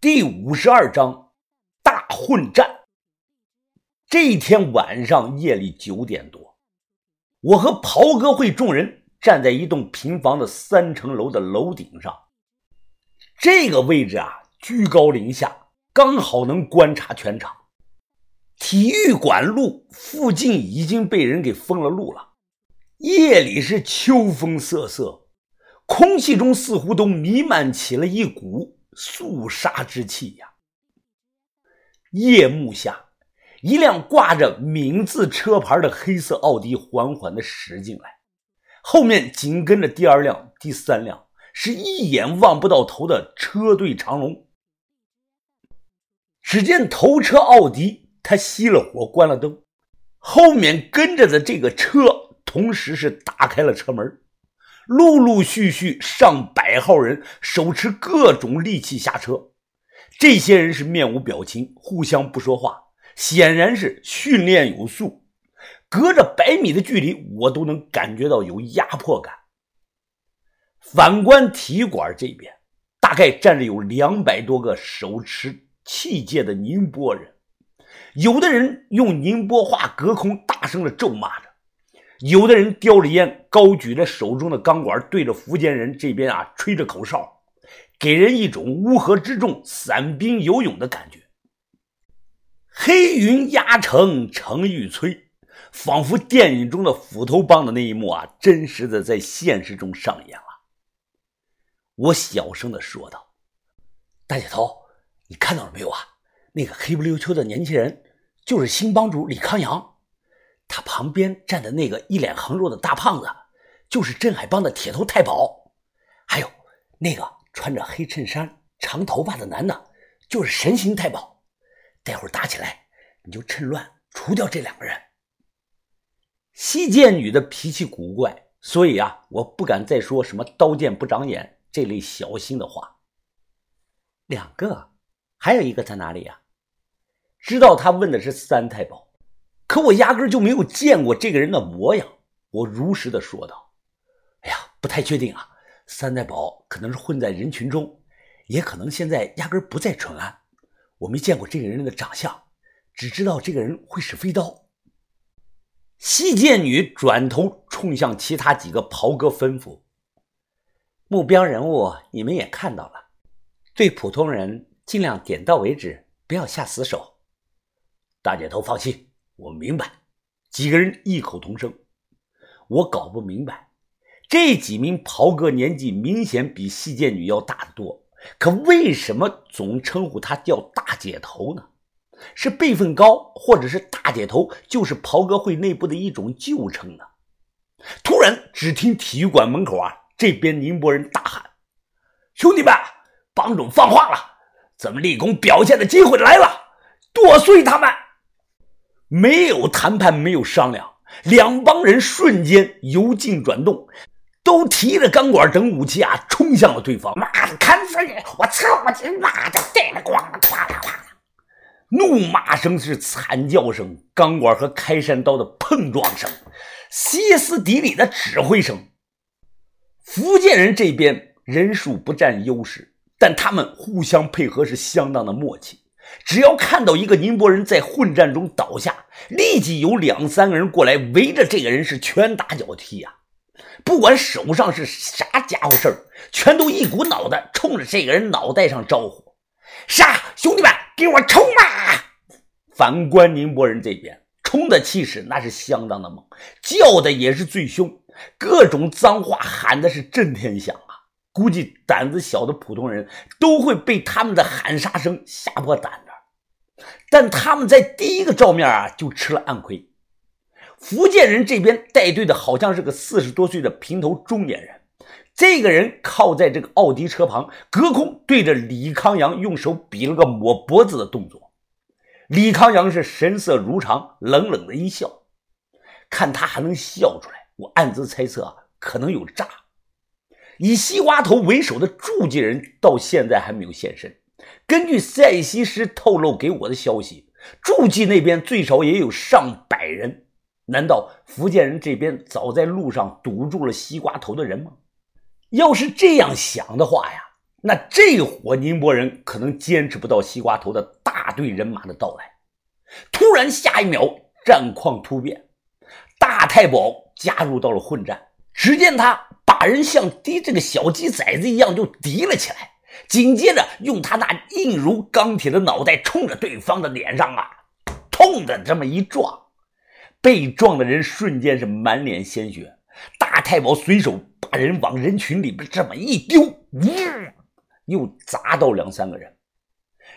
第五十二章大混战。这一天晚上夜里九点多，我和袍哥会众人站在一栋平房的三层楼的楼顶上。这个位置啊，居高临下，刚好能观察全场。体育馆路附近已经被人给封了路了。夜里是秋风瑟瑟，空气中似乎都弥漫起了一股。肃杀之气呀！夜幕下，一辆挂着“名”字车牌的黑色奥迪缓缓地驶进来，后面紧跟着第二辆、第三辆，是一眼望不到头的车队长龙。只见头车奥迪，他熄了火，关了灯，后面跟着的这个车同时是打开了车门。陆陆续续上百号人手持各种利器下车，这些人是面无表情，互相不说话，显然是训练有素。隔着百米的距离，我都能感觉到有压迫感。反观体育馆这边，大概站着有两百多个手持器械的宁波人，有的人用宁波话隔空大声的咒骂着。有的人叼着烟，高举着手中的钢管，对着福建人这边啊吹着口哨，给人一种乌合之众、散兵游勇的感觉。黑云压城城欲摧，仿佛电影中的斧头帮的那一幕啊，真实的在现实中上演了。我小声的说道：“大姐头，你看到了没有啊？那个黑不溜秋的年轻人，就是新帮主李康阳。”他旁边站的那个一脸横肉的大胖子，就是镇海帮的铁头太保。还有那个穿着黑衬衫、长头发的男的，就是神行太保。待会儿打起来，你就趁乱除掉这两个人。西剑女的脾气古怪，所以啊，我不敢再说什么“刀剑不长眼”这类小心的话。两个，还有一个在哪里呀？知道他问的是三太保。可我压根就没有见过这个人的模样，我如实的说道：“哎呀，不太确定啊，三代宝可能是混在人群中，也可能现在压根不在淳安。我没见过这个人的长相，只知道这个人会使飞刀。”西剑女转头冲向其他几个袍哥吩咐：“目标人物你们也看到了，对普通人尽量点到为止，不要下死手。”大姐头放心。我明白，几个人异口同声。我搞不明白，这几名袍哥年纪明显比细剑女要大得多，可为什么总称呼她叫大姐头呢？是辈分高，或者是大姐头就是袍哥会内部的一种旧称呢？突然，只听体育馆门口啊，这边宁波人大喊：“兄弟们，帮主放话了，咱们立功表现的机会来了，剁碎他们！”没有谈判，没有商量，两帮人瞬间由静转动，都提着钢管等武器啊，冲向了对方。妈的，砍死你！我操你妈的！带了光了，哗啦哗啦，怒骂声是惨叫声，钢管和开山刀的碰撞声，歇斯底里的指挥声。福建人这边人数不占优势，但他们互相配合是相当的默契。只要看到一个宁波人在混战中倒下，立即有两三个人过来围着这个人是拳打脚踢呀！不管手上是啥家伙事儿，全都一股脑的冲着这个人脑袋上招呼：“杀！兄弟们，给我冲啊！”反观宁波人这边，冲的气势那是相当的猛，叫的也是最凶，各种脏话喊的是震天响。估计胆子小的普通人都会被他们的喊杀声吓破胆的，但他们在第一个照面啊就吃了暗亏。福建人这边带队的好像是个四十多岁的平头中年人，这个人靠在这个奥迪车旁，隔空对着李康阳用手比了个抹脖子的动作。李康阳是神色如常，冷冷的一笑，看他还能笑出来，我暗自猜测啊，可能有诈。以西瓜头为首的驻记人到现在还没有现身。根据塞西施透露给我的消息，驻记那边最少也有上百人。难道福建人这边早在路上堵住了西瓜头的人吗？要是这样想的话呀，那这伙宁波人可能坚持不到西瓜头的大队人马的到来。突然，下一秒战况突变，大太保加入到了混战。只见他把人像滴这个小鸡崽子一样就提了起来，紧接着用他那硬如钢铁的脑袋冲着对方的脸上啊，痛的这么一撞，被撞的人瞬间是满脸鲜血。大太保随手把人往人群里边这么一丢，呜，又砸到两三个人。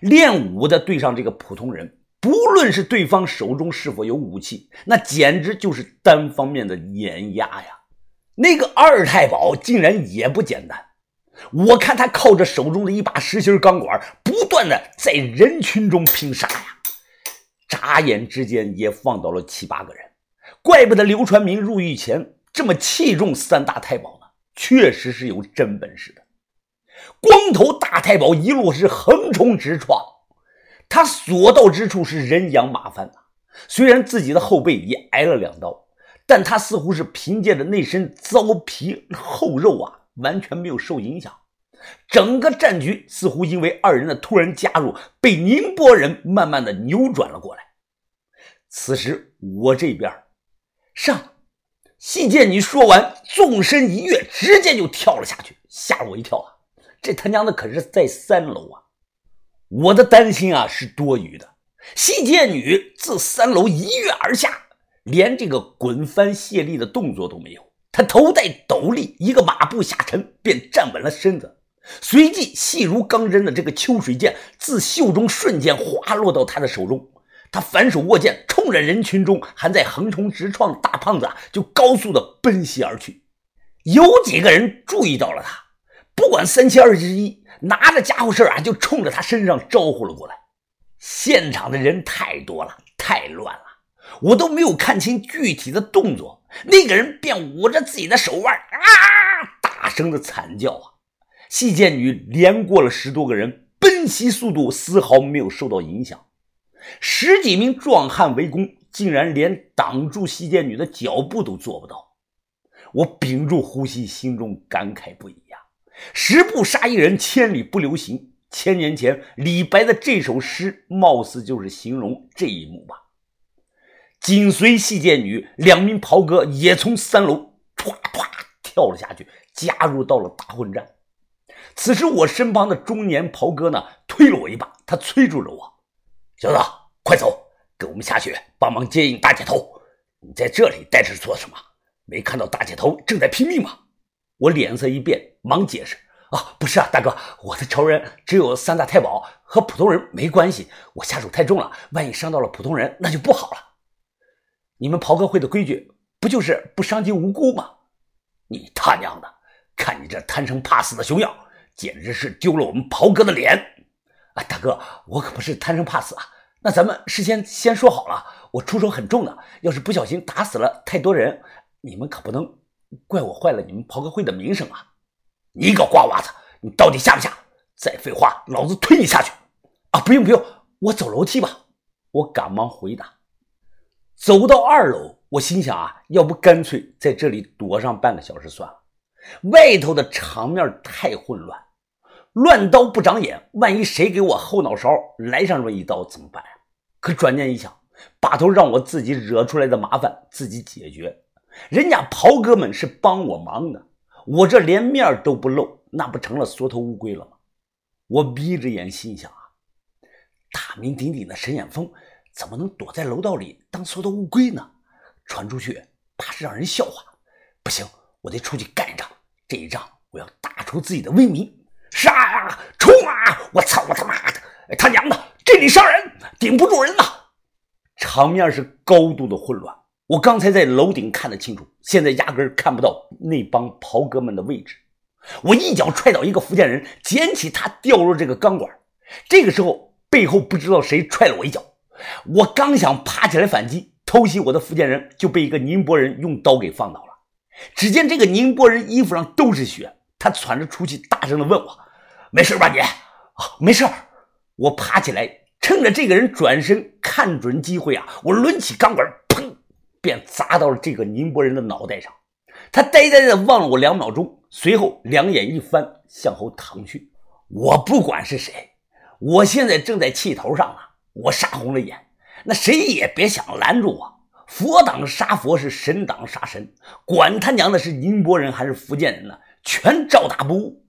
练武的对上这个普通人，不论是对方手中是否有武器，那简直就是单方面的碾压呀。那个二太保竟然也不简单，我看他靠着手中的一把实心钢管，不断的在人群中拼杀呀，眨眼之间也放倒了七八个人。怪不得刘传明入狱前这么器重三大太保呢，确实是有真本事的。光头大太保一路是横冲直撞，他所到之处是人仰马翻呐。虽然自己的后背也挨了两刀。但他似乎是凭借着那身糟皮厚肉啊，完全没有受影响。整个战局似乎因为二人的突然加入，被宁波人慢慢的扭转了过来。此时我这边上，细见你说完，纵身一跃，直接就跳了下去，吓了我一跳啊！这他娘的可是在三楼啊！我的担心啊是多余的。细见女自三楼一跃而下。连这个滚翻卸力的动作都没有，他头戴斗笠，一个马步下沉，便站稳了身子。随即，细如钢针的这个秋水剑自袖中瞬间滑落到他的手中，他反手握剑，冲着人群中还在横冲直撞的大胖子就高速的奔袭而去。有几个人注意到了他，不管三七二十一，拿着家伙事啊，就冲着他身上招呼了过来。现场的人太多了，太乱了。我都没有看清具体的动作，那个人便捂着自己的手腕啊，大声的惨叫啊！细剑女连过了十多个人，奔袭速度丝毫没有受到影响。十几名壮汉围攻，竟然连挡住细剑女的脚步都做不到。我屏住呼吸，心中感慨不已呀！十步杀一人，千里不留行。千年前李白的这首诗，貌似就是形容这一幕吧。紧随细剑女两名袍哥也从三楼唰唰跳了下去，加入到了大混战。此时，我身旁的中年袍哥呢，推了我一把，他催住了我：“小子，快走，跟我们下去帮忙接应大姐头。你在这里待着做什么？没看到大姐头正在拼命吗？”我脸色一变，忙解释：“啊，不是啊，大哥，我的仇人只有三大太保，和普通人没关系。我下手太重了，万一伤到了普通人，那就不好了。”你们袍哥会的规矩不就是不伤及无辜吗？你他娘的，看你这贪生怕死的熊样，简直是丢了我们袍哥的脸！啊，大哥，我可不是贪生怕死啊。那咱们事先先说好了，我出手很重的，要是不小心打死了太多人，你们可不能怪我坏了你们袍哥会的名声啊！你个瓜娃子，你到底下不下？再废话，老子推你下去！啊，不用不用，我走楼梯吧。我赶忙回答。走到二楼，我心想啊，要不干脆在这里躲上半个小时算了。外头的场面太混乱，乱刀不长眼，万一谁给我后脑勺来上这么一刀怎么办呀？可转念一想，把头让我自己惹出来的麻烦自己解决，人家袍哥们是帮我忙的，我这连面都不露，那不成了缩头乌龟了吗？我闭着眼心想啊，大名鼎鼎的沈远峰。怎么能躲在楼道里当缩头乌龟呢？传出去怕是让人笑话。不行，我得出去干一仗。这一仗我要打出自己的威名。杀啊！冲啊！我操！我他妈的！他娘的！这里伤人，顶不住人呐！场面是高度的混乱。我刚才在楼顶看得清楚，现在压根看不到那帮袍哥们的位置。我一脚踹倒一个福建人，捡起他掉入这个钢管。这个时候，背后不知道谁踹了我一脚。我刚想爬起来反击，偷袭我的福建人就被一个宁波人用刀给放倒了。只见这个宁波人衣服上都是血，他喘着粗气，大声的问我：“没事吧你？”“啊，没事。”我爬起来，趁着这个人转身，看准机会啊，我抡起钢管，砰，便砸到了这个宁波人的脑袋上。他呆呆的望了我两秒钟，随后两眼一翻，向后躺去。我不管是谁，我现在正在气头上啊！我杀红了眼，那谁也别想拦住我。佛挡杀佛是神挡杀神，管他娘的是宁波人还是福建人呢，全照打不误。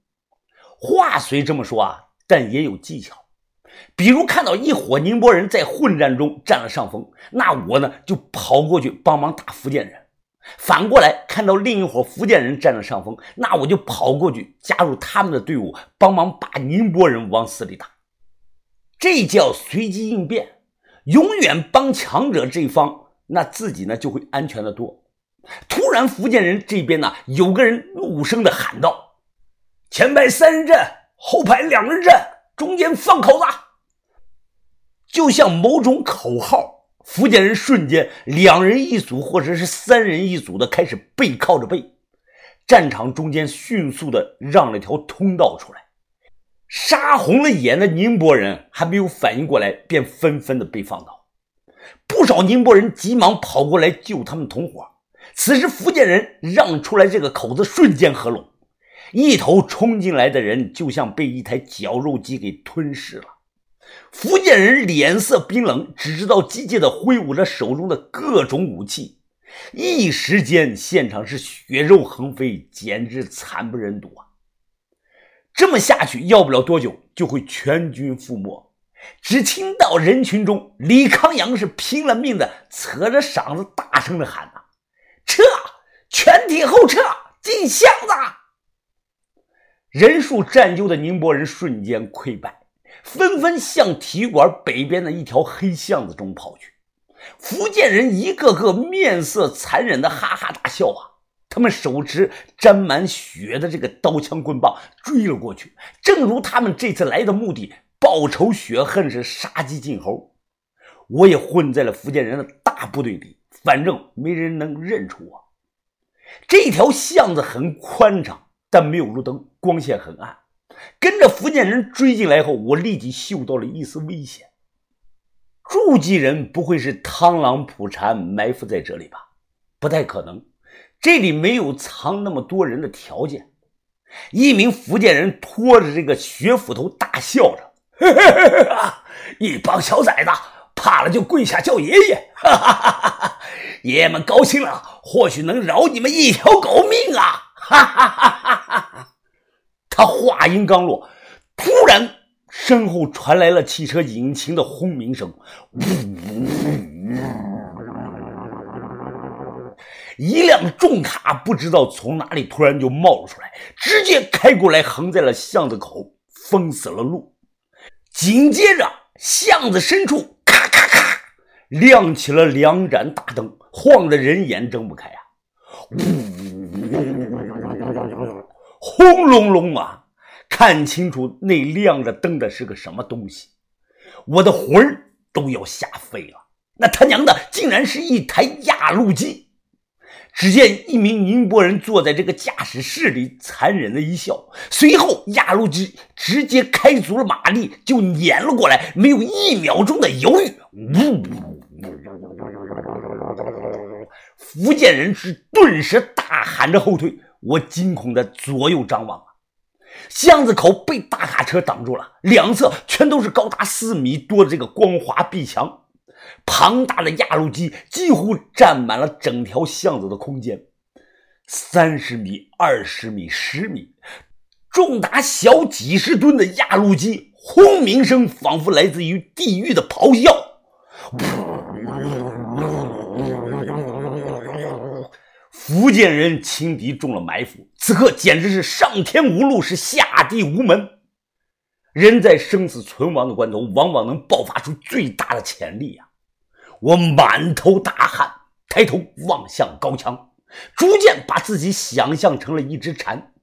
话虽这么说啊，但也有技巧。比如看到一伙宁波人在混战中占了上风，那我呢就跑过去帮忙打福建人。反过来看到另一伙福建人占了上风，那我就跑过去加入他们的队伍，帮忙把宁波人往死里打。这叫随机应变，永远帮强者这一方，那自己呢就会安全的多。突然，福建人这边呢有个人怒声的喊道：“前排三人阵，后排两人阵，中间放口子。”就像某种口号。福建人瞬间两人一组，或者是三人一组的开始背靠着背，战场中间迅速的让了条通道出来。杀红了眼的宁波人还没有反应过来，便纷纷的被放倒。不少宁波人急忙跑过来救他们同伙。此时福建人让出来这个口子，瞬间合拢，一头冲进来的人就像被一台绞肉机给吞噬了。福建人脸色冰冷，只知道机械的挥舞着手中的各种武器，一时间现场是血肉横飞，简直惨不忍睹啊！这么下去，要不了多久就会全军覆没。只听到人群中，李康阳是拼了命的扯着嗓子大声的喊呐：“撤！全体后撤，进巷子！”人数占优的宁波人瞬间溃败。纷纷向体育馆北边的一条黑巷子中跑去。福建人一个个面色残忍的哈哈大笑啊！他们手持沾满血的这个刀枪棍棒追了过去。正如他们这次来的目的，报仇雪恨是杀鸡儆猴。我也混在了福建人的大部队里，反正没人能认出我。这条巷子很宽敞，但没有路灯，光线很暗。跟着福建人追进来后，我立即嗅到了一丝危险。驻记人不会是螳螂捕蝉埋伏在这里吧？不太可能，这里没有藏那么多人的条件。一名福建人拖着这个血斧头大笑着：“一帮小崽子，怕了就跪下叫爷爷！哈哈哈哈爷爷们高兴了，或许能饶你们一条狗命啊！”哈哈哈哈哈！他话音刚落，突然身后传来了汽车引擎的轰鸣声呜呜呜，一辆重卡不知道从哪里突然就冒了出来，直接开过来，横在了巷子口，封死了路。紧接着，巷子深处咔咔咔亮起了两盏大灯，晃得人眼睁不开啊！轰隆隆啊！看清楚那亮着灯的是个什么东西，我的魂儿都要吓飞了。那他娘的竟然是一台压路机！只见一名宁波人坐在这个驾驶室里，残忍的一笑。随后，压路机直接开足了马力，就碾了过来，没有一秒钟的犹豫。呜！福建人是顿时大喊着后退。我惊恐的左右张望啊，巷子口被大卡车挡住了，两侧全都是高达四米多的这个光滑壁墙，庞大的压路机几乎占满了整条巷子的空间，三十米、二十米、十米，重达小几十吨的压路机，轰鸣声仿佛来自于地狱的咆哮。福建人轻敌中了埋伏，此刻简直是上天无路，是下地无门。人在生死存亡的关头，往往能爆发出最大的潜力呀！我满头大汗，抬头望向高墙，逐渐把自己想象成了一只蝉，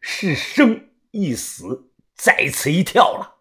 是生一死，在此一跳了。